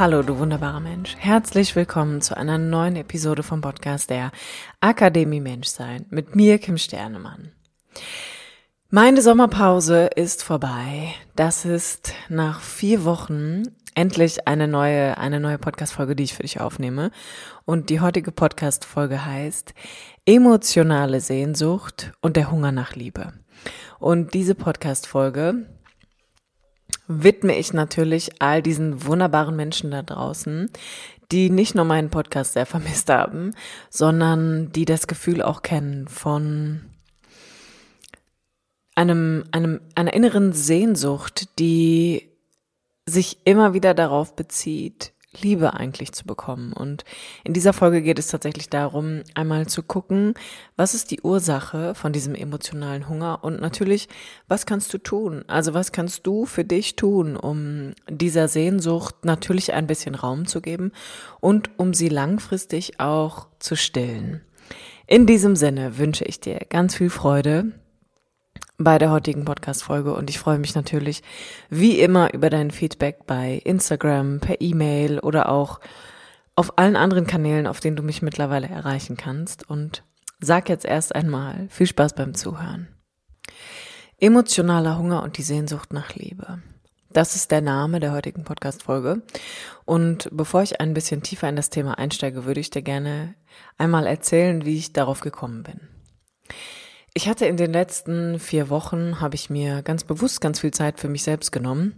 Hallo, du wunderbarer Mensch. Herzlich willkommen zu einer neuen Episode vom Podcast der Akademie Menschsein mit mir, Kim Sternemann. Meine Sommerpause ist vorbei. Das ist nach vier Wochen endlich eine neue, eine neue Podcast-Folge, die ich für dich aufnehme. Und die heutige Podcast-Folge heißt Emotionale Sehnsucht und der Hunger nach Liebe. Und diese Podcast-Folge widme ich natürlich all diesen wunderbaren Menschen da draußen, die nicht nur meinen Podcast sehr vermisst haben, sondern die das Gefühl auch kennen von einem, einem, einer inneren Sehnsucht, die sich immer wieder darauf bezieht, Liebe eigentlich zu bekommen. Und in dieser Folge geht es tatsächlich darum, einmal zu gucken, was ist die Ursache von diesem emotionalen Hunger und natürlich, was kannst du tun? Also was kannst du für dich tun, um dieser Sehnsucht natürlich ein bisschen Raum zu geben und um sie langfristig auch zu stillen. In diesem Sinne wünsche ich dir ganz viel Freude bei der heutigen Podcast-Folge und ich freue mich natürlich wie immer über dein Feedback bei Instagram, per E-Mail oder auch auf allen anderen Kanälen, auf denen du mich mittlerweile erreichen kannst und sag jetzt erst einmal viel Spaß beim Zuhören. Emotionaler Hunger und die Sehnsucht nach Liebe. Das ist der Name der heutigen Podcast-Folge. Und bevor ich ein bisschen tiefer in das Thema einsteige, würde ich dir gerne einmal erzählen, wie ich darauf gekommen bin. Ich hatte in den letzten vier Wochen, habe ich mir ganz bewusst ganz viel Zeit für mich selbst genommen.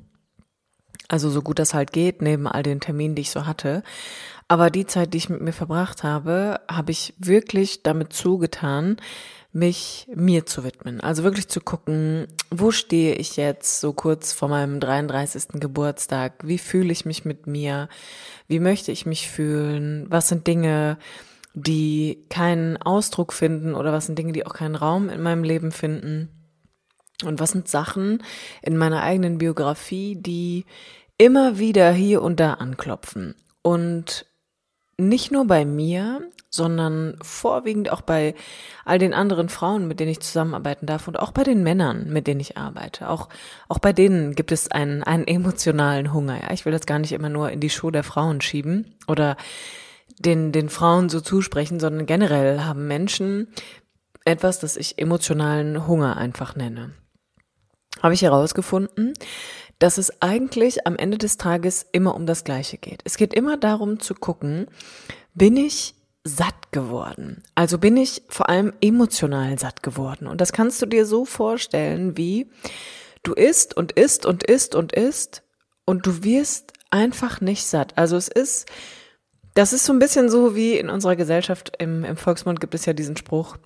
Also so gut das halt geht, neben all den Terminen, die ich so hatte. Aber die Zeit, die ich mit mir verbracht habe, habe ich wirklich damit zugetan, mich mir zu widmen. Also wirklich zu gucken, wo stehe ich jetzt so kurz vor meinem 33. Geburtstag? Wie fühle ich mich mit mir? Wie möchte ich mich fühlen? Was sind Dinge, die keinen Ausdruck finden oder was sind Dinge, die auch keinen Raum in meinem Leben finden. Und was sind Sachen in meiner eigenen Biografie, die immer wieder hier und da anklopfen. Und nicht nur bei mir, sondern vorwiegend auch bei all den anderen Frauen, mit denen ich zusammenarbeiten darf und auch bei den Männern, mit denen ich arbeite. Auch, auch bei denen gibt es einen, einen emotionalen Hunger. Ja, ich will das gar nicht immer nur in die Show der Frauen schieben oder den, den Frauen so zusprechen, sondern generell haben Menschen etwas, das ich emotionalen Hunger einfach nenne. Habe ich herausgefunden, dass es eigentlich am Ende des Tages immer um das Gleiche geht. Es geht immer darum zu gucken, bin ich satt geworden? Also bin ich vor allem emotional satt geworden? Und das kannst du dir so vorstellen, wie du isst und isst und isst und isst und du wirst einfach nicht satt. Also es ist das ist so ein bisschen so wie in unserer Gesellschaft im, im Volksmund gibt es ja diesen Spruch,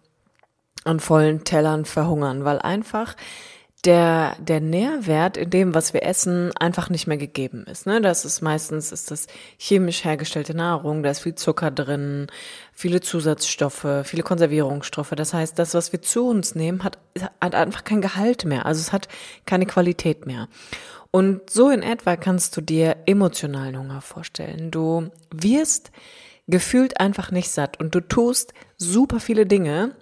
an vollen Tellern verhungern, weil einfach der, der Nährwert in dem, was wir essen, einfach nicht mehr gegeben ist. Ne? Das ist meistens ist das chemisch hergestellte Nahrung, da ist viel Zucker drin, viele Zusatzstoffe, viele Konservierungsstoffe. Das heißt, das, was wir zu uns nehmen, hat, hat einfach kein Gehalt mehr. Also es hat keine Qualität mehr. Und so in etwa kannst du dir emotionalen Hunger vorstellen. Du wirst gefühlt einfach nicht satt und du tust super viele Dinge,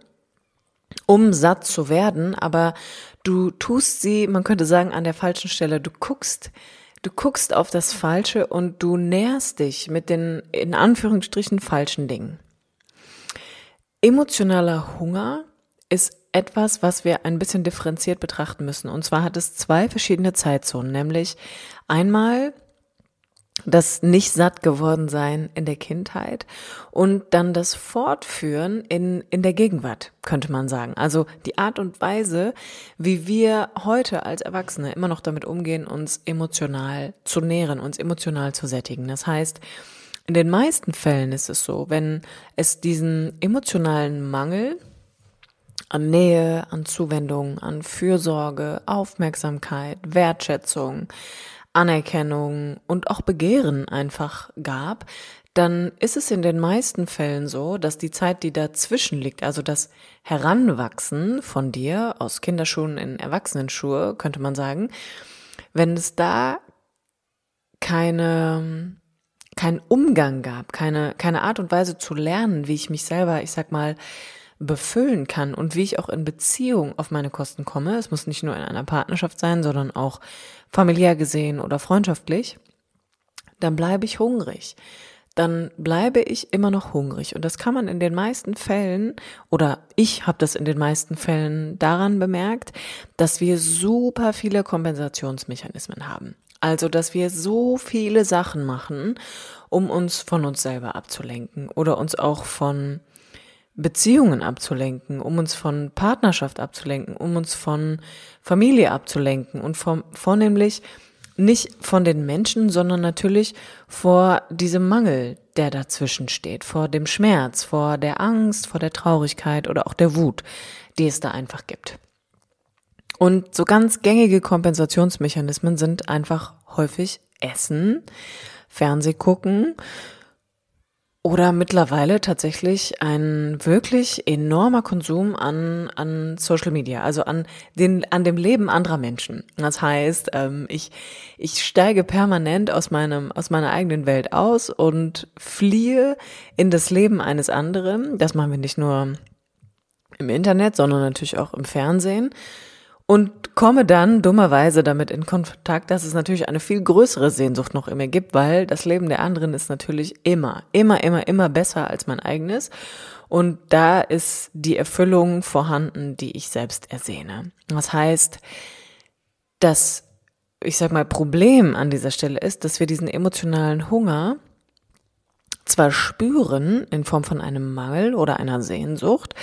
um satt zu werden, aber du tust sie, man könnte sagen, an der falschen Stelle. Du guckst, du guckst auf das Falsche und du nährst dich mit den in Anführungsstrichen falschen Dingen. Emotionaler Hunger ist etwas, was wir ein bisschen differenziert betrachten müssen. Und zwar hat es zwei verschiedene Zeitzonen, nämlich einmal das nicht satt geworden sein in der Kindheit und dann das Fortführen in, in der Gegenwart, könnte man sagen. Also die Art und Weise, wie wir heute als Erwachsene immer noch damit umgehen, uns emotional zu nähren, uns emotional zu sättigen. Das heißt, in den meisten Fällen ist es so, wenn es diesen emotionalen Mangel an Nähe, an Zuwendung, an Fürsorge, Aufmerksamkeit, Wertschätzung, Anerkennung und auch Begehren einfach gab, dann ist es in den meisten Fällen so, dass die Zeit, die dazwischen liegt, also das Heranwachsen von dir aus Kinderschuhen in Erwachsenenschuhe, könnte man sagen, wenn es da keine, kein Umgang gab, keine, keine Art und Weise zu lernen, wie ich mich selber, ich sag mal, befüllen kann und wie ich auch in Beziehung auf meine Kosten komme. Es muss nicht nur in einer Partnerschaft sein, sondern auch familiär gesehen oder freundschaftlich. Dann bleibe ich hungrig dann bleibe ich immer noch hungrig. Und das kann man in den meisten Fällen, oder ich habe das in den meisten Fällen daran bemerkt, dass wir super viele Kompensationsmechanismen haben. Also, dass wir so viele Sachen machen, um uns von uns selber abzulenken oder uns auch von Beziehungen abzulenken, um uns von Partnerschaft abzulenken, um uns von Familie abzulenken und vom, vornehmlich nicht von den Menschen, sondern natürlich vor diesem Mangel, der dazwischen steht, vor dem Schmerz, vor der Angst, vor der Traurigkeit oder auch der Wut, die es da einfach gibt. Und so ganz gängige Kompensationsmechanismen sind einfach häufig Essen, Fernseh gucken, oder mittlerweile tatsächlich ein wirklich enormer Konsum an, an Social Media, also an, den, an dem Leben anderer Menschen. Das heißt, ähm, ich, ich steige permanent aus, meinem, aus meiner eigenen Welt aus und fliehe in das Leben eines anderen. Das machen wir nicht nur im Internet, sondern natürlich auch im Fernsehen und komme dann dummerweise damit in Kontakt, dass es natürlich eine viel größere Sehnsucht noch in mir gibt, weil das Leben der anderen ist natürlich immer, immer, immer, immer besser als mein eigenes. Und da ist die Erfüllung vorhanden, die ich selbst ersehne. Das heißt, das, ich sag mal, Problem an dieser Stelle ist, dass wir diesen emotionalen Hunger zwar spüren in Form von einem Mangel oder einer Sehnsucht,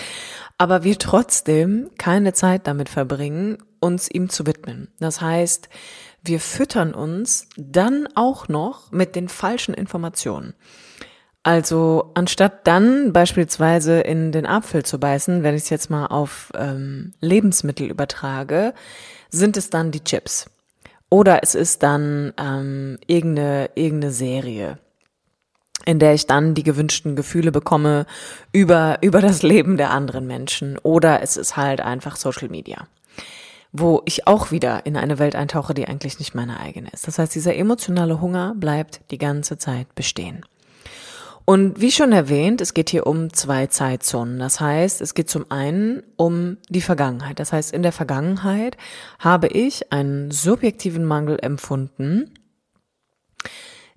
aber wir trotzdem keine Zeit damit verbringen, uns ihm zu widmen. Das heißt, wir füttern uns dann auch noch mit den falschen Informationen. Also anstatt dann beispielsweise in den Apfel zu beißen, wenn ich es jetzt mal auf ähm, Lebensmittel übertrage, sind es dann die Chips. Oder es ist dann ähm, irgendeine, irgendeine Serie in der ich dann die gewünschten Gefühle bekomme über, über das Leben der anderen Menschen. Oder es ist halt einfach Social Media, wo ich auch wieder in eine Welt eintauche, die eigentlich nicht meine eigene ist. Das heißt, dieser emotionale Hunger bleibt die ganze Zeit bestehen. Und wie schon erwähnt, es geht hier um zwei Zeitzonen. Das heißt, es geht zum einen um die Vergangenheit. Das heißt, in der Vergangenheit habe ich einen subjektiven Mangel empfunden,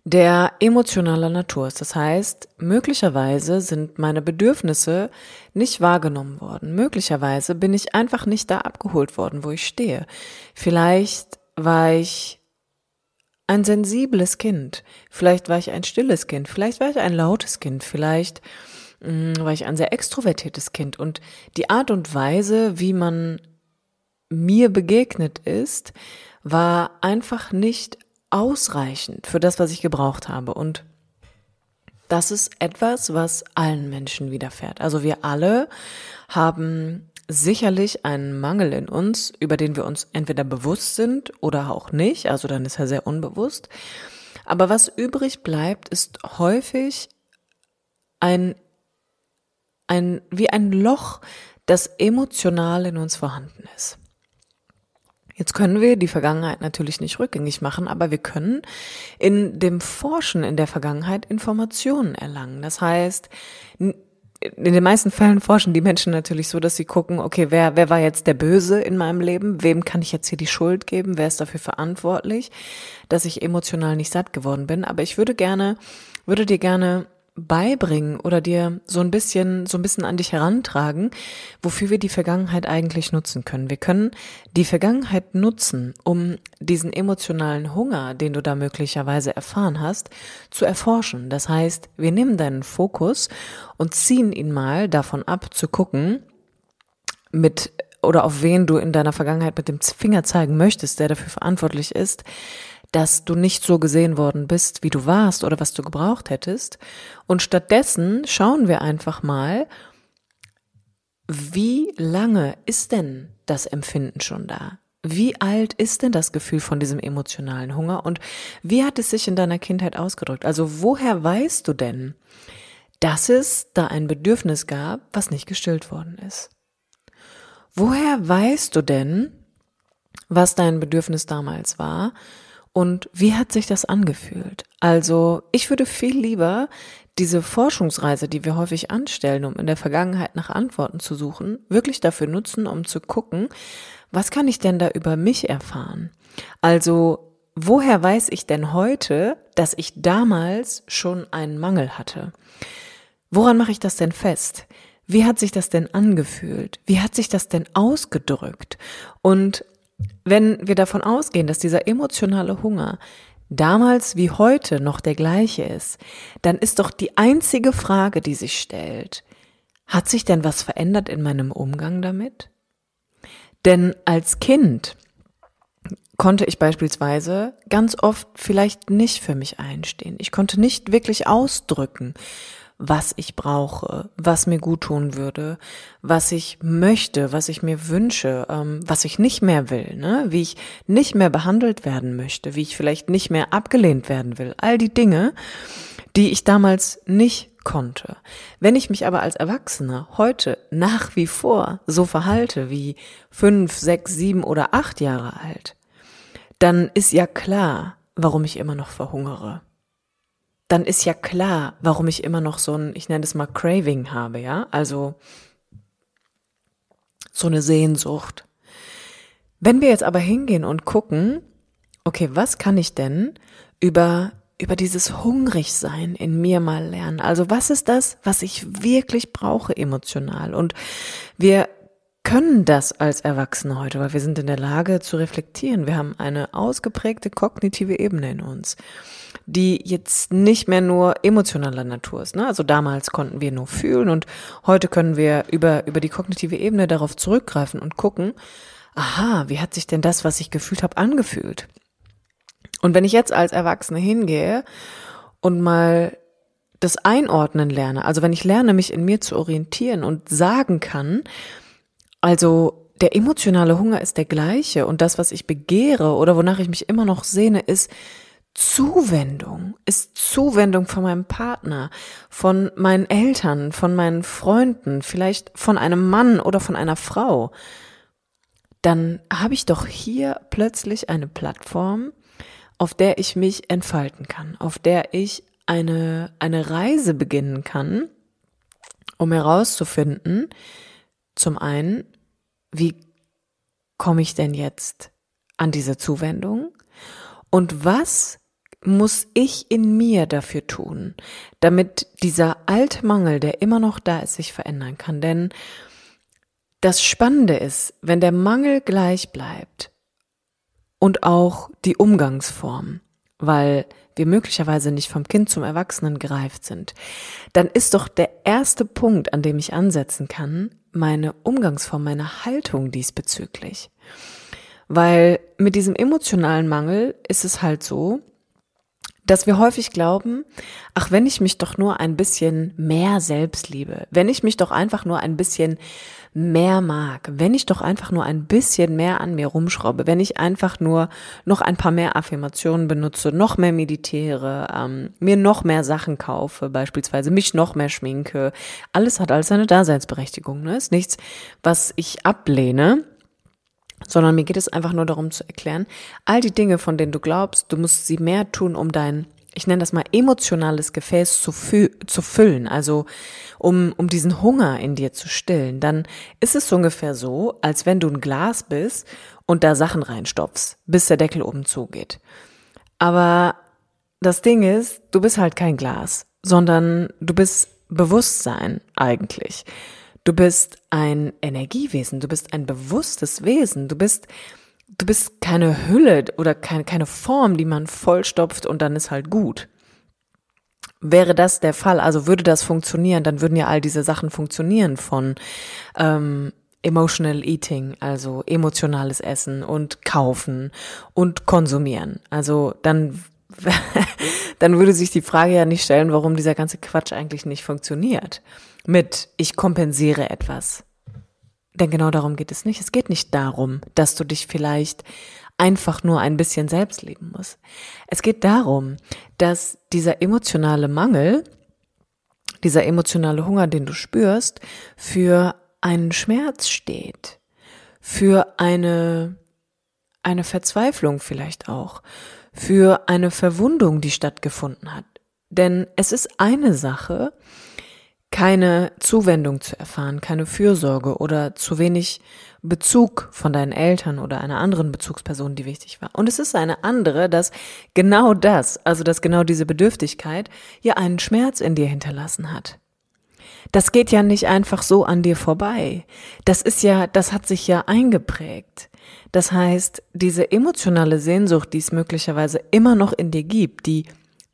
der emotionaler Natur ist. Das heißt, möglicherweise sind meine Bedürfnisse nicht wahrgenommen worden. Möglicherweise bin ich einfach nicht da abgeholt worden, wo ich stehe. Vielleicht war ich ein sensibles Kind. Vielleicht war ich ein stilles Kind. Vielleicht war ich ein lautes Kind. Vielleicht mh, mm, war ich ein sehr extrovertiertes Kind. Und die Art und Weise, wie man mir begegnet ist, war einfach nicht ausreichend für das, was ich gebraucht habe. Und das ist etwas, was allen Menschen widerfährt. Also wir alle haben sicherlich einen Mangel in uns, über den wir uns entweder bewusst sind oder auch nicht. Also dann ist er sehr unbewusst. Aber was übrig bleibt, ist häufig ein, ein, wie ein Loch, das emotional in uns vorhanden ist. Jetzt können wir die Vergangenheit natürlich nicht rückgängig machen, aber wir können in dem Forschen in der Vergangenheit Informationen erlangen. Das heißt, in den meisten Fällen forschen die Menschen natürlich so, dass sie gucken, okay, wer, wer war jetzt der Böse in meinem Leben? Wem kann ich jetzt hier die Schuld geben? Wer ist dafür verantwortlich, dass ich emotional nicht satt geworden bin? Aber ich würde gerne, würde dir gerne beibringen oder dir so ein bisschen, so ein bisschen an dich herantragen, wofür wir die Vergangenheit eigentlich nutzen können. Wir können die Vergangenheit nutzen, um diesen emotionalen Hunger, den du da möglicherweise erfahren hast, zu erforschen. Das heißt, wir nehmen deinen Fokus und ziehen ihn mal davon ab, zu gucken, mit oder auf wen du in deiner Vergangenheit mit dem Finger zeigen möchtest, der dafür verantwortlich ist, dass du nicht so gesehen worden bist, wie du warst oder was du gebraucht hättest. Und stattdessen schauen wir einfach mal, wie lange ist denn das Empfinden schon da? wie alt ist denn das Gefühl von diesem emotionalen Hunger und wie hat es sich in deiner Kindheit ausgedrückt? Also woher weißt du denn, dass es da ein Bedürfnis gab, was nicht gestillt worden ist? Woher weißt du denn, was dein Bedürfnis damals war und wie hat sich das angefühlt? Also ich würde viel lieber diese Forschungsreise, die wir häufig anstellen, um in der Vergangenheit nach Antworten zu suchen, wirklich dafür nutzen, um zu gucken, was kann ich denn da über mich erfahren? Also, woher weiß ich denn heute, dass ich damals schon einen Mangel hatte? Woran mache ich das denn fest? Wie hat sich das denn angefühlt? Wie hat sich das denn ausgedrückt? Und wenn wir davon ausgehen, dass dieser emotionale Hunger damals wie heute noch der gleiche ist, dann ist doch die einzige Frage, die sich stellt, hat sich denn was verändert in meinem Umgang damit? Denn als Kind konnte ich beispielsweise ganz oft vielleicht nicht für mich einstehen. Ich konnte nicht wirklich ausdrücken, was ich brauche, was mir gut tun würde, was ich möchte, was ich mir wünsche, ähm, was ich nicht mehr will, ne? wie ich nicht mehr behandelt werden möchte, wie ich vielleicht nicht mehr abgelehnt werden will. All die Dinge, die ich damals nicht konnte. Wenn ich mich aber als Erwachsener heute nach wie vor so verhalte wie fünf, sechs, sieben oder acht Jahre alt, dann ist ja klar, warum ich immer noch verhungere. Dann ist ja klar, warum ich immer noch so ein, ich nenne es mal Craving habe, ja? Also so eine Sehnsucht. Wenn wir jetzt aber hingehen und gucken, okay, was kann ich denn über über dieses Hungrigsein in mir mal lernen. Also was ist das, was ich wirklich brauche emotional? Und wir können das als Erwachsene heute, weil wir sind in der Lage zu reflektieren. Wir haben eine ausgeprägte kognitive Ebene in uns, die jetzt nicht mehr nur emotionaler Natur ist. Ne? Also damals konnten wir nur fühlen und heute können wir über, über die kognitive Ebene darauf zurückgreifen und gucken, aha, wie hat sich denn das, was ich gefühlt habe, angefühlt? Und wenn ich jetzt als Erwachsene hingehe und mal das Einordnen lerne, also wenn ich lerne, mich in mir zu orientieren und sagen kann, also der emotionale Hunger ist der gleiche und das, was ich begehre oder wonach ich mich immer noch sehne, ist Zuwendung, ist Zuwendung von meinem Partner, von meinen Eltern, von meinen Freunden, vielleicht von einem Mann oder von einer Frau, dann habe ich doch hier plötzlich eine Plattform, auf der ich mich entfalten kann, auf der ich eine, eine Reise beginnen kann, um herauszufinden, zum einen, wie komme ich denn jetzt an diese Zuwendung? Und was muss ich in mir dafür tun, damit dieser Altmangel, der immer noch da ist, sich verändern kann. Denn das Spannende ist, wenn der Mangel gleich bleibt, und auch die Umgangsform, weil wir möglicherweise nicht vom Kind zum Erwachsenen gereift sind, dann ist doch der erste Punkt, an dem ich ansetzen kann, meine Umgangsform, meine Haltung diesbezüglich. Weil mit diesem emotionalen Mangel ist es halt so, dass wir häufig glauben, ach, wenn ich mich doch nur ein bisschen mehr selbst liebe, wenn ich mich doch einfach nur ein bisschen mehr mag, wenn ich doch einfach nur ein bisschen mehr an mir rumschraube, wenn ich einfach nur noch ein paar mehr Affirmationen benutze, noch mehr meditiere, ähm, mir noch mehr Sachen kaufe, beispielsweise mich noch mehr schminke, alles hat alles seine Daseinsberechtigung, ne? Ist nichts, was ich ablehne, sondern mir geht es einfach nur darum zu erklären, all die Dinge, von denen du glaubst, du musst sie mehr tun, um dein ich nenne das mal emotionales Gefäß zu, fü zu füllen, also um, um diesen Hunger in dir zu stillen, dann ist es ungefähr so, als wenn du ein Glas bist und da Sachen reinstopfst, bis der Deckel oben zugeht. Aber das Ding ist, du bist halt kein Glas, sondern du bist Bewusstsein eigentlich. Du bist ein Energiewesen, du bist ein bewusstes Wesen, du bist du bist keine Hülle oder keine, keine Form, die man vollstopft und dann ist halt gut. Wäre das der Fall, also würde das funktionieren, dann würden ja all diese Sachen funktionieren von ähm, Emotional Eating, also emotionales Essen und Kaufen und Konsumieren. Also dann, dann würde sich die Frage ja nicht stellen, warum dieser ganze Quatsch eigentlich nicht funktioniert. Mit ich kompensiere etwas. Denn genau darum geht es nicht. Es geht nicht darum, dass du dich vielleicht einfach nur ein bisschen selbst lieben musst. Es geht darum, dass dieser emotionale Mangel, dieser emotionale Hunger, den du spürst, für einen Schmerz steht, für eine, eine Verzweiflung vielleicht auch, für eine Verwundung, die stattgefunden hat. Denn es ist eine Sache, keine Zuwendung zu erfahren, keine Fürsorge oder zu wenig Bezug von deinen Eltern oder einer anderen Bezugsperson, die wichtig war. Und es ist eine andere, dass genau das, also dass genau diese Bedürftigkeit ja einen Schmerz in dir hinterlassen hat. Das geht ja nicht einfach so an dir vorbei. Das ist ja, das hat sich ja eingeprägt. Das heißt, diese emotionale Sehnsucht, die es möglicherweise immer noch in dir gibt, die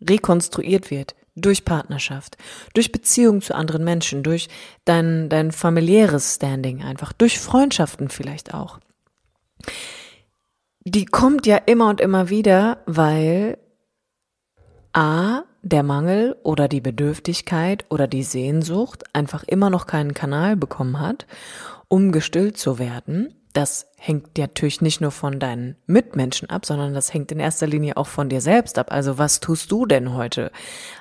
rekonstruiert wird, durch Partnerschaft, durch Beziehung zu anderen Menschen, durch dein, dein familiäres Standing einfach, durch Freundschaften vielleicht auch. Die kommt ja immer und immer wieder, weil A, der Mangel oder die Bedürftigkeit oder die Sehnsucht einfach immer noch keinen Kanal bekommen hat, um gestillt zu werden das hängt natürlich nicht nur von deinen Mitmenschen ab, sondern das hängt in erster Linie auch von dir selbst ab. Also was tust du denn heute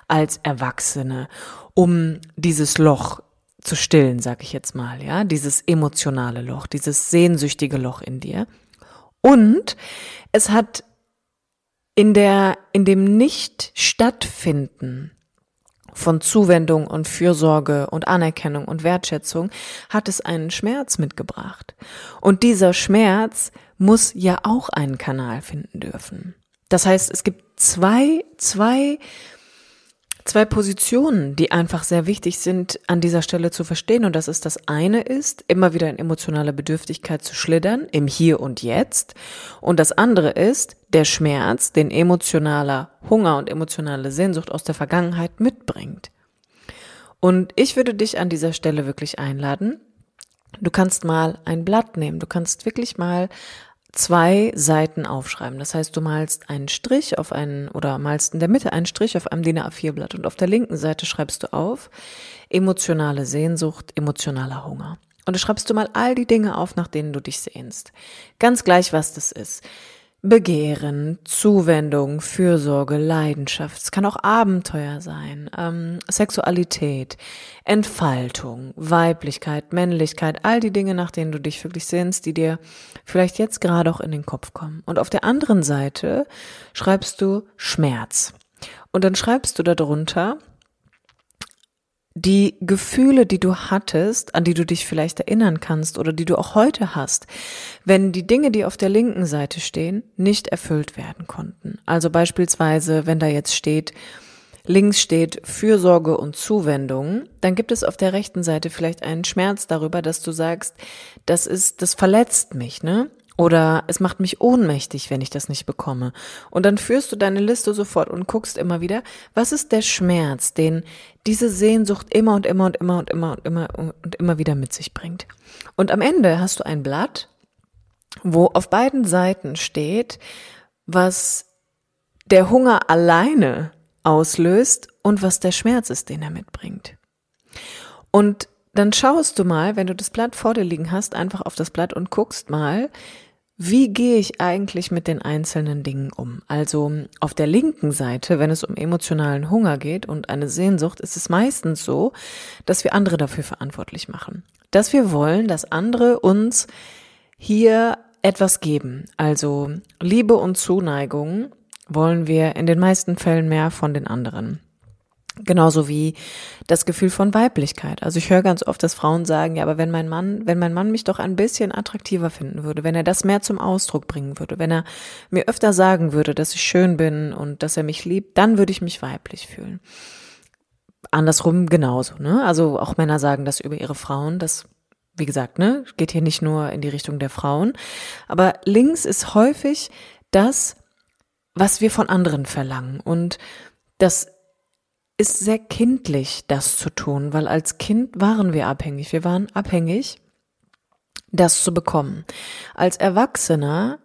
als Erwachsene, um dieses Loch zu stillen, sag ich jetzt mal, ja, dieses emotionale Loch, dieses sehnsüchtige Loch in dir. Und es hat in der, in dem nicht stattfinden von Zuwendung und Fürsorge und Anerkennung und Wertschätzung hat es einen Schmerz mitgebracht. Und dieser Schmerz muss ja auch einen Kanal finden dürfen. Das heißt, es gibt zwei, zwei zwei Positionen, die einfach sehr wichtig sind, an dieser Stelle zu verstehen. Und das ist das eine ist, immer wieder in emotionale Bedürftigkeit zu schlittern, im Hier und Jetzt. Und das andere ist, der Schmerz, den emotionaler Hunger und emotionale Sehnsucht aus der Vergangenheit mitbringt. Und ich würde dich an dieser Stelle wirklich einladen. Du kannst mal ein Blatt nehmen. Du kannst wirklich mal zwei Seiten aufschreiben. Das heißt, du malst einen Strich auf einen oder malst in der Mitte einen Strich auf einem DIN A4-Blatt und auf der linken Seite schreibst du auf emotionale Sehnsucht, emotionaler Hunger. Und da schreibst du mal all die Dinge auf, nach denen du dich sehnst. Ganz gleich, was das ist. Begehren, Zuwendung, Fürsorge, Leidenschaft. Es kann auch Abenteuer sein, ähm, Sexualität, Entfaltung, Weiblichkeit, Männlichkeit, all die Dinge, nach denen du dich wirklich sehnst, die dir vielleicht jetzt gerade auch in den Kopf kommen. Und auf der anderen Seite schreibst du Schmerz. Und dann schreibst du darunter die Gefühle, die du hattest, an die du dich vielleicht erinnern kannst oder die du auch heute hast, wenn die Dinge, die auf der linken Seite stehen, nicht erfüllt werden konnten. Also beispielsweise, wenn da jetzt steht, links steht Fürsorge und Zuwendung, dann gibt es auf der rechten Seite vielleicht einen Schmerz darüber, dass du sagst, das ist, das verletzt mich, ne? Oder es macht mich ohnmächtig, wenn ich das nicht bekomme. Und dann führst du deine Liste sofort und guckst immer wieder, was ist der Schmerz, den diese Sehnsucht immer und immer und immer und immer und immer und immer wieder mit sich bringt. Und am Ende hast du ein Blatt, wo auf beiden Seiten steht, was der Hunger alleine auslöst und was der Schmerz ist, den er mitbringt. Und dann schaust du mal, wenn du das Blatt vor dir liegen hast, einfach auf das Blatt und guckst mal, wie gehe ich eigentlich mit den einzelnen Dingen um? Also auf der linken Seite, wenn es um emotionalen Hunger geht und eine Sehnsucht, ist es meistens so, dass wir andere dafür verantwortlich machen. Dass wir wollen, dass andere uns hier etwas geben. Also Liebe und Zuneigung wollen wir in den meisten Fällen mehr von den anderen. Genauso wie das Gefühl von Weiblichkeit. Also ich höre ganz oft, dass Frauen sagen, ja, aber wenn mein Mann, wenn mein Mann mich doch ein bisschen attraktiver finden würde, wenn er das mehr zum Ausdruck bringen würde, wenn er mir öfter sagen würde, dass ich schön bin und dass er mich liebt, dann würde ich mich weiblich fühlen. Andersrum genauso, ne? Also auch Männer sagen das über ihre Frauen, das wie gesagt, ne, geht hier nicht nur in die Richtung der Frauen, aber links ist häufig das, was wir von anderen verlangen und das ist sehr kindlich, das zu tun, weil als Kind waren wir abhängig. Wir waren abhängig, das zu bekommen. Als Erwachsener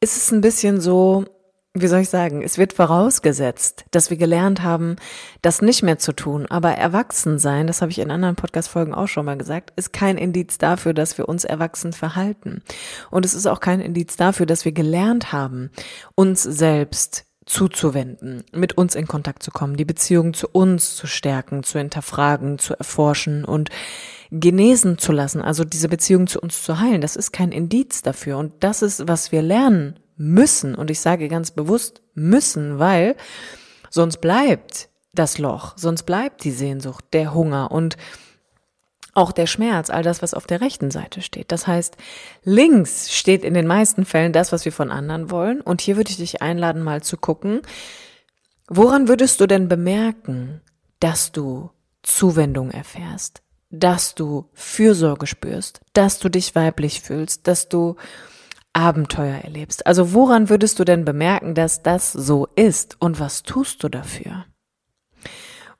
ist es ein bisschen so, wie soll ich sagen, es wird vorausgesetzt, dass wir gelernt haben, das nicht mehr zu tun. Aber Erwachsensein, das habe ich in anderen Podcast-Folgen auch schon mal gesagt, ist kein Indiz dafür, dass wir uns erwachsen verhalten. Und es ist auch kein Indiz dafür, dass wir gelernt haben, uns selbst zuzuwenden, mit uns in Kontakt zu kommen, die Beziehung zu uns zu stärken, zu hinterfragen, zu erforschen und genesen zu lassen, also diese Beziehung zu uns zu heilen. Das ist kein Indiz dafür. Und das ist, was wir lernen müssen. Und ich sage ganz bewusst müssen, weil sonst bleibt das Loch, sonst bleibt die Sehnsucht, der Hunger und auch der Schmerz, all das, was auf der rechten Seite steht. Das heißt, links steht in den meisten Fällen das, was wir von anderen wollen. Und hier würde ich dich einladen, mal zu gucken, woran würdest du denn bemerken, dass du Zuwendung erfährst, dass du Fürsorge spürst, dass du dich weiblich fühlst, dass du Abenteuer erlebst. Also woran würdest du denn bemerken, dass das so ist und was tust du dafür?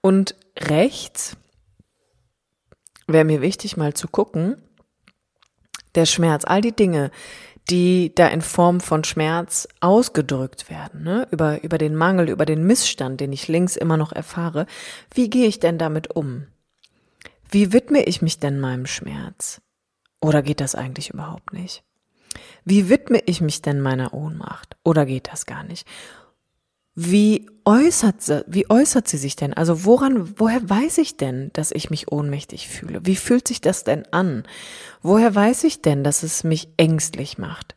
Und rechts wäre mir wichtig mal zu gucken, der Schmerz, all die Dinge, die da in Form von Schmerz ausgedrückt werden, ne? über, über den Mangel, über den Missstand, den ich links immer noch erfahre, wie gehe ich denn damit um? Wie widme ich mich denn meinem Schmerz? Oder geht das eigentlich überhaupt nicht? Wie widme ich mich denn meiner Ohnmacht? Oder geht das gar nicht? Wie äußert sie, wie äußert sie sich denn? Also woran, woher weiß ich denn, dass ich mich ohnmächtig fühle? Wie fühlt sich das denn an? Woher weiß ich denn, dass es mich ängstlich macht?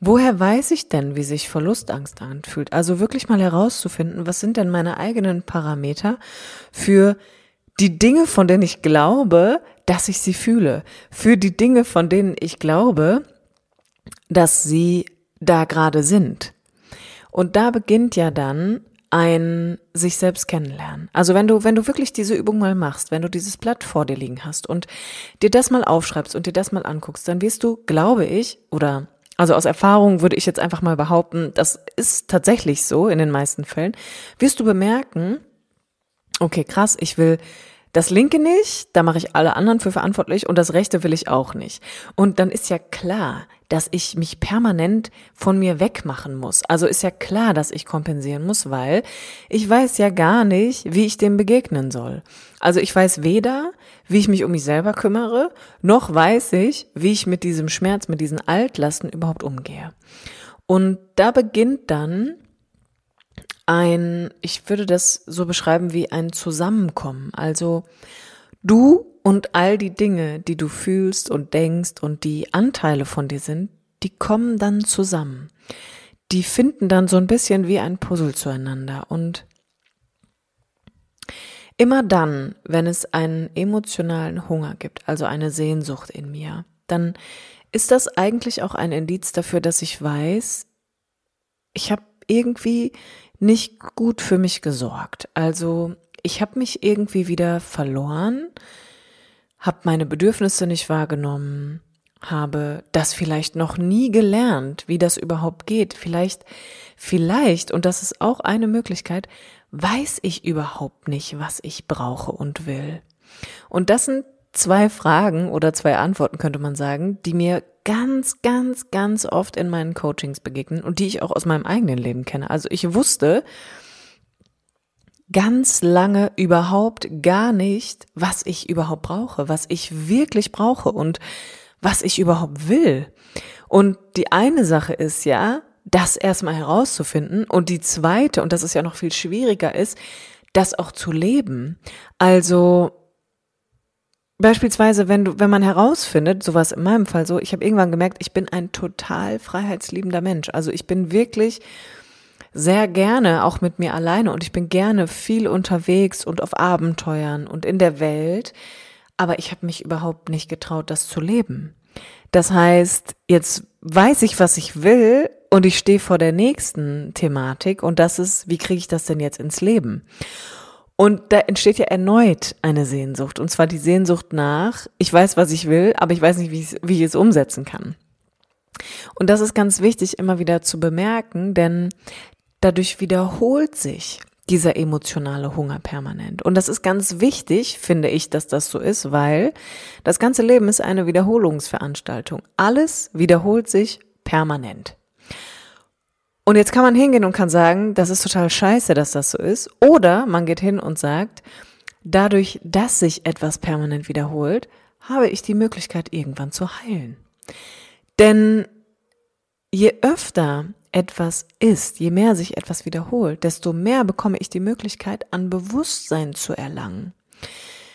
Woher weiß ich denn, wie sich Verlustangst anfühlt? Also wirklich mal herauszufinden, was sind denn meine eigenen Parameter für die Dinge, von denen ich glaube, dass ich sie fühle, für die Dinge, von denen ich glaube, dass sie da gerade sind. Und da beginnt ja dann ein sich selbst kennenlernen. Also wenn du, wenn du wirklich diese Übung mal machst, wenn du dieses Blatt vor dir liegen hast und dir das mal aufschreibst und dir das mal anguckst, dann wirst du, glaube ich, oder also aus Erfahrung würde ich jetzt einfach mal behaupten, das ist tatsächlich so in den meisten Fällen, wirst du bemerken, okay, krass, ich will das linke nicht, da mache ich alle anderen für verantwortlich und das rechte will ich auch nicht. Und dann ist ja klar, dass ich mich permanent von mir wegmachen muss. Also ist ja klar, dass ich kompensieren muss, weil ich weiß ja gar nicht, wie ich dem begegnen soll. Also ich weiß weder, wie ich mich um mich selber kümmere, noch weiß ich, wie ich mit diesem Schmerz, mit diesen Altlasten überhaupt umgehe. Und da beginnt dann ein, ich würde das so beschreiben wie ein Zusammenkommen. Also du und all die Dinge, die du fühlst und denkst und die Anteile von dir sind, die kommen dann zusammen. Die finden dann so ein bisschen wie ein Puzzle zueinander und immer dann, wenn es einen emotionalen Hunger gibt, also eine Sehnsucht in mir, dann ist das eigentlich auch ein Indiz dafür, dass ich weiß, ich habe irgendwie nicht gut für mich gesorgt. Also ich habe mich irgendwie wieder verloren, habe meine Bedürfnisse nicht wahrgenommen, habe das vielleicht noch nie gelernt, wie das überhaupt geht. Vielleicht, vielleicht, und das ist auch eine Möglichkeit, weiß ich überhaupt nicht, was ich brauche und will. Und das sind zwei Fragen oder zwei Antworten, könnte man sagen, die mir ganz, ganz, ganz oft in meinen Coachings begegnen und die ich auch aus meinem eigenen Leben kenne. Also ich wusste ganz lange überhaupt gar nicht, was ich überhaupt brauche, was ich wirklich brauche und was ich überhaupt will. Und die eine Sache ist ja, das erstmal herauszufinden und die zweite, und das ist ja noch viel schwieriger ist, das auch zu leben. Also Beispielsweise, wenn du, wenn man herausfindet, sowas in meinem Fall so, ich habe irgendwann gemerkt, ich bin ein total freiheitsliebender Mensch. Also ich bin wirklich sehr gerne auch mit mir alleine und ich bin gerne viel unterwegs und auf Abenteuern und in der Welt, aber ich habe mich überhaupt nicht getraut, das zu leben. Das heißt, jetzt weiß ich, was ich will und ich stehe vor der nächsten Thematik und das ist, wie kriege ich das denn jetzt ins Leben? Und da entsteht ja erneut eine Sehnsucht. Und zwar die Sehnsucht nach, ich weiß, was ich will, aber ich weiß nicht, wie ich, es umsetzen kann. Und das ist ganz wichtig immer wieder zu bemerken, denn dadurch wiederholt sich dieser emotionale Hunger permanent. Und das ist ganz wichtig, finde ich, dass das so ist, weil das ganze Leben ist eine Wiederholungsveranstaltung. Alles wiederholt sich permanent. Und jetzt kann man hingehen und kann sagen, das ist total scheiße, dass das so ist. Oder man geht hin und sagt, dadurch, dass sich etwas permanent wiederholt, habe ich die Möglichkeit, irgendwann zu heilen. Denn je öfter etwas ist, je mehr sich etwas wiederholt, desto mehr bekomme ich die Möglichkeit, an Bewusstsein zu erlangen.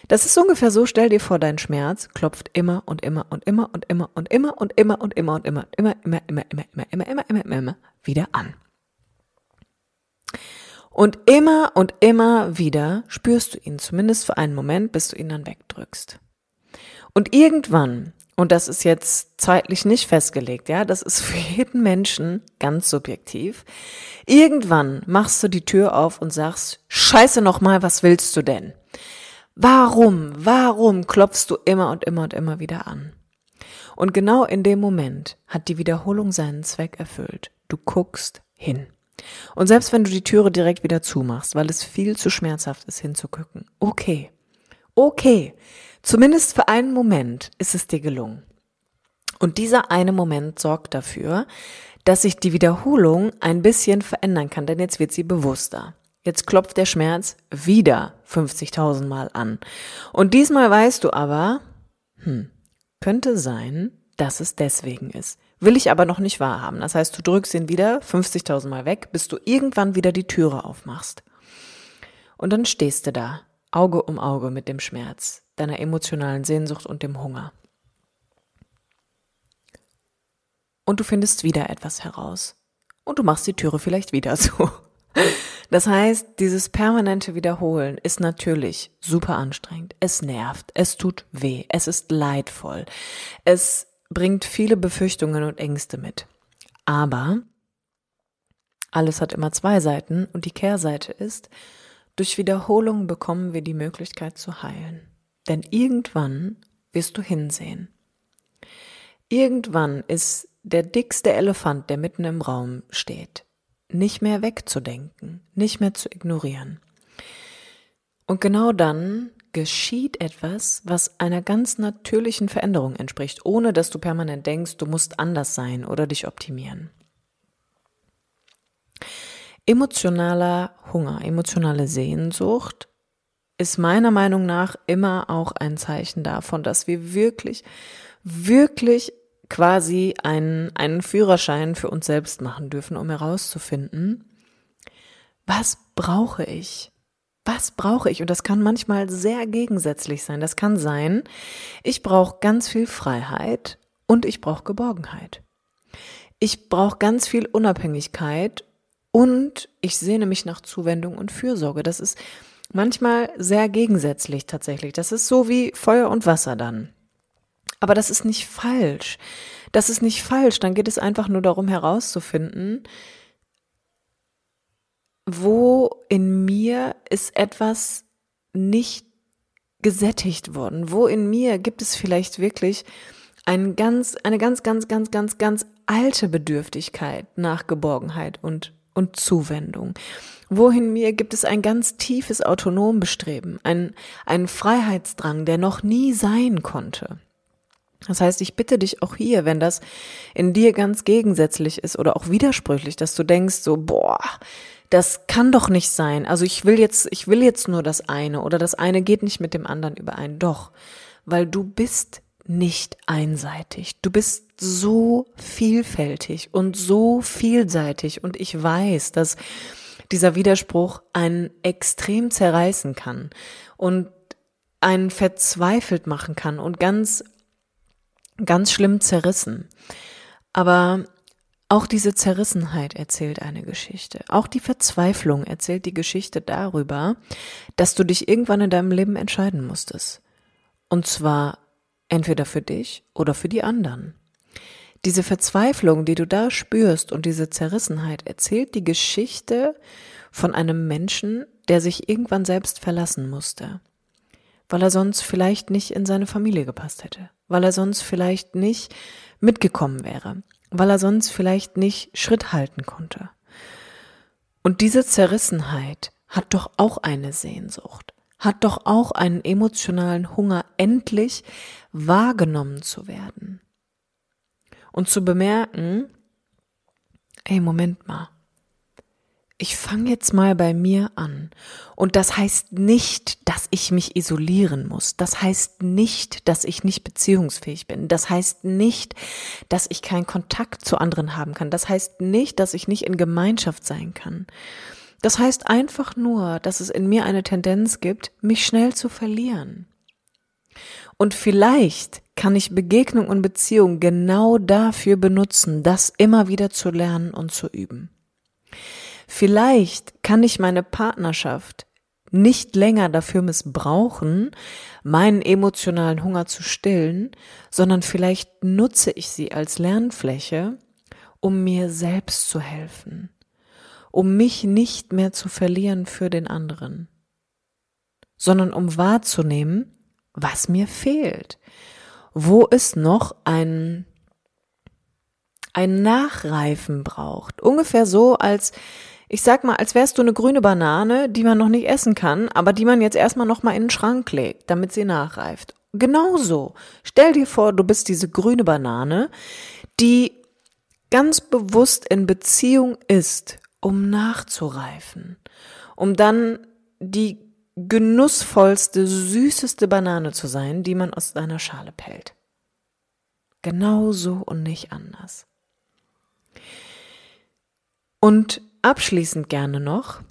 Das ist ungefähr so, stell dir vor, dein Schmerz klopft immer und immer und immer und immer und immer und immer und immer und immer, immer, immer, immer, immer, immer, immer, immer, immer, immer, immer wieder an. Und immer und immer wieder spürst du ihn, zumindest für einen Moment, bis du ihn dann wegdrückst. Und irgendwann, und das ist jetzt zeitlich nicht festgelegt, ja, das ist für jeden Menschen ganz subjektiv, irgendwann machst du die Tür auf und sagst, scheiße nochmal, was willst du denn? Warum, warum klopfst du immer und immer und immer wieder an? Und genau in dem Moment hat die Wiederholung seinen Zweck erfüllt. Du guckst hin. Und selbst wenn du die Türe direkt wieder zumachst, weil es viel zu schmerzhaft ist hinzugucken, okay, okay, zumindest für einen Moment ist es dir gelungen. Und dieser eine Moment sorgt dafür, dass sich die Wiederholung ein bisschen verändern kann, denn jetzt wird sie bewusster. Jetzt klopft der Schmerz wieder 50.000 Mal an. Und diesmal weißt du aber, hm, könnte sein, dass es deswegen ist. Will ich aber noch nicht wahrhaben. Das heißt, du drückst ihn wieder 50.000 Mal weg, bis du irgendwann wieder die Türe aufmachst. Und dann stehst du da, Auge um Auge mit dem Schmerz, deiner emotionalen Sehnsucht und dem Hunger. Und du findest wieder etwas heraus. Und du machst die Türe vielleicht wieder zu. Das heißt, dieses permanente Wiederholen ist natürlich super anstrengend. Es nervt, es tut weh, es ist leidvoll, es bringt viele Befürchtungen und Ängste mit. Aber alles hat immer zwei Seiten und die Kehrseite ist, durch Wiederholung bekommen wir die Möglichkeit zu heilen. Denn irgendwann wirst du hinsehen. Irgendwann ist der dickste Elefant, der mitten im Raum steht, nicht mehr wegzudenken, nicht mehr zu ignorieren. Und genau dann geschieht etwas, was einer ganz natürlichen Veränderung entspricht, ohne dass du permanent denkst, du musst anders sein oder dich optimieren. Emotionaler Hunger, emotionale Sehnsucht ist meiner Meinung nach immer auch ein Zeichen davon, dass wir wirklich, wirklich quasi einen, einen Führerschein für uns selbst machen dürfen, um herauszufinden, was brauche ich? Was brauche ich? Und das kann manchmal sehr gegensätzlich sein. Das kann sein, ich brauche ganz viel Freiheit und ich brauche Geborgenheit. Ich brauche ganz viel Unabhängigkeit und ich sehne mich nach Zuwendung und Fürsorge. Das ist manchmal sehr gegensätzlich tatsächlich. Das ist so wie Feuer und Wasser dann. Aber das ist nicht falsch. Das ist nicht falsch. Dann geht es einfach nur darum herauszufinden, wo in mir ist etwas nicht gesättigt worden? Wo in mir gibt es vielleicht wirklich ein ganz, eine ganz, ganz, ganz, ganz, ganz alte Bedürftigkeit nach Geborgenheit und, und Zuwendung? Wo in mir gibt es ein ganz tiefes Autonombestreben, ein, ein Freiheitsdrang, der noch nie sein konnte? Das heißt, ich bitte dich auch hier, wenn das in dir ganz gegensätzlich ist oder auch widersprüchlich, dass du denkst so, boah, das kann doch nicht sein. Also ich will jetzt, ich will jetzt nur das eine oder das eine geht nicht mit dem anderen überein. Doch, weil du bist nicht einseitig. Du bist so vielfältig und so vielseitig und ich weiß, dass dieser Widerspruch einen extrem zerreißen kann und einen verzweifelt machen kann und ganz ganz schlimm zerrissen. Aber auch diese Zerrissenheit erzählt eine Geschichte. Auch die Verzweiflung erzählt die Geschichte darüber, dass du dich irgendwann in deinem Leben entscheiden musstest. Und zwar entweder für dich oder für die anderen. Diese Verzweiflung, die du da spürst und diese Zerrissenheit erzählt die Geschichte von einem Menschen, der sich irgendwann selbst verlassen musste, weil er sonst vielleicht nicht in seine Familie gepasst hätte weil er sonst vielleicht nicht mitgekommen wäre, weil er sonst vielleicht nicht Schritt halten konnte. Und diese Zerrissenheit hat doch auch eine Sehnsucht, hat doch auch einen emotionalen Hunger, endlich wahrgenommen zu werden. Und zu bemerken, ey, Moment mal, ich fange jetzt mal bei mir an. Und das heißt nicht, dass ich mich isolieren muss. Das heißt nicht, dass ich nicht beziehungsfähig bin. Das heißt nicht, dass ich keinen Kontakt zu anderen haben kann. Das heißt nicht, dass ich nicht in Gemeinschaft sein kann. Das heißt einfach nur, dass es in mir eine Tendenz gibt, mich schnell zu verlieren. Und vielleicht kann ich Begegnung und Beziehung genau dafür benutzen, das immer wieder zu lernen und zu üben. Vielleicht kann ich meine Partnerschaft nicht länger dafür missbrauchen, meinen emotionalen Hunger zu stillen, sondern vielleicht nutze ich sie als Lernfläche, um mir selbst zu helfen, um mich nicht mehr zu verlieren für den anderen, sondern um wahrzunehmen, was mir fehlt, wo es noch ein, ein Nachreifen braucht. Ungefähr so, als ich sag mal, als wärst du eine grüne Banane, die man noch nicht essen kann, aber die man jetzt erstmal noch mal in den Schrank legt, damit sie nachreift. Genauso. Stell dir vor, du bist diese grüne Banane, die ganz bewusst in Beziehung ist, um nachzureifen, um dann die genussvollste, süßeste Banane zu sein, die man aus deiner Schale pellt. Genauso und nicht anders. Und abschließend gerne noch,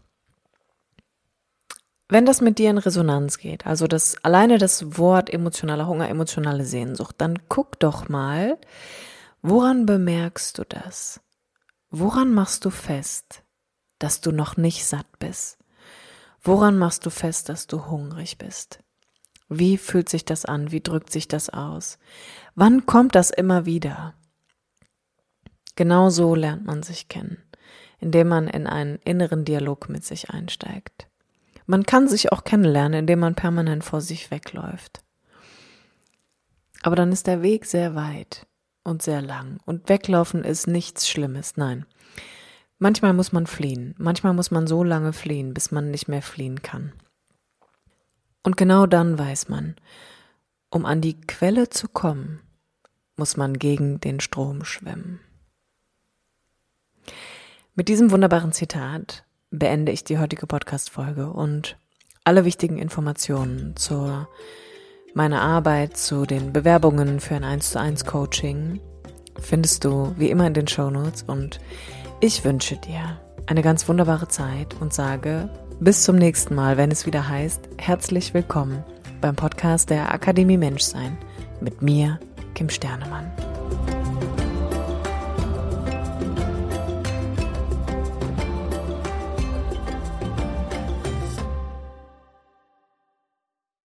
wenn das mit dir in Resonanz geht, also das alleine das Wort emotionaler Hunger, emotionale Sehnsucht, dann guck doch mal, woran bemerkst du das? Woran machst du fest, dass du noch nicht satt bist? Woran machst du fest, dass du hungrig bist? Wie fühlt sich das an? Wie drückt sich das aus? Wann kommt das immer wieder? Genau so lernt man sich kennen indem man in einen inneren Dialog mit sich einsteigt. Man kann sich auch kennenlernen, indem man permanent vor sich wegläuft. Aber dann ist der Weg sehr weit und sehr lang. Und weglaufen ist nichts Schlimmes, nein. Manchmal muss man fliehen. Manchmal muss man so lange fliehen, bis man nicht mehr fliehen kann. Und genau dann weiß man, um an die Quelle zu kommen, muss man gegen den Strom schwimmen. Mit diesem wunderbaren Zitat beende ich die heutige Podcast-Folge und alle wichtigen Informationen zu meiner Arbeit, zu den Bewerbungen für ein 1 zu 1 Coaching findest du wie immer in den Show Notes und ich wünsche dir eine ganz wunderbare Zeit und sage bis zum nächsten Mal, wenn es wieder heißt, herzlich willkommen beim Podcast der Akademie Menschsein mit mir, Kim Sternemann.